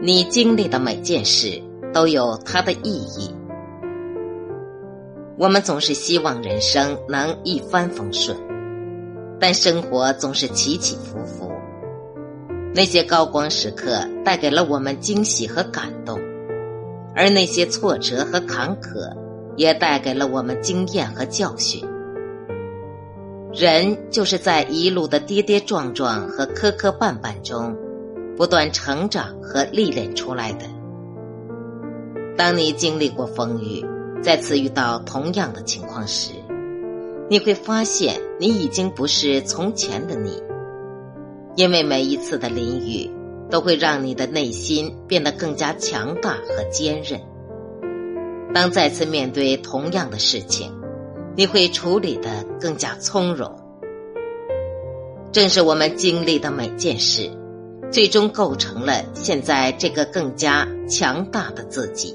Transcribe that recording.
你经历的每件事都有它的意义。我们总是希望人生能一帆风顺，但生活总是起起伏伏。那些高光时刻带给了我们惊喜和感动，而那些挫折和坎坷也带给了我们经验和教训。人就是在一路的跌跌撞撞和磕磕绊绊中。不断成长和历练出来的。当你经历过风雨，再次遇到同样的情况时，你会发现你已经不是从前的你，因为每一次的淋雨都会让你的内心变得更加强大和坚韧。当再次面对同样的事情，你会处理的更加从容。正是我们经历的每件事。最终构成了现在这个更加强大的自己。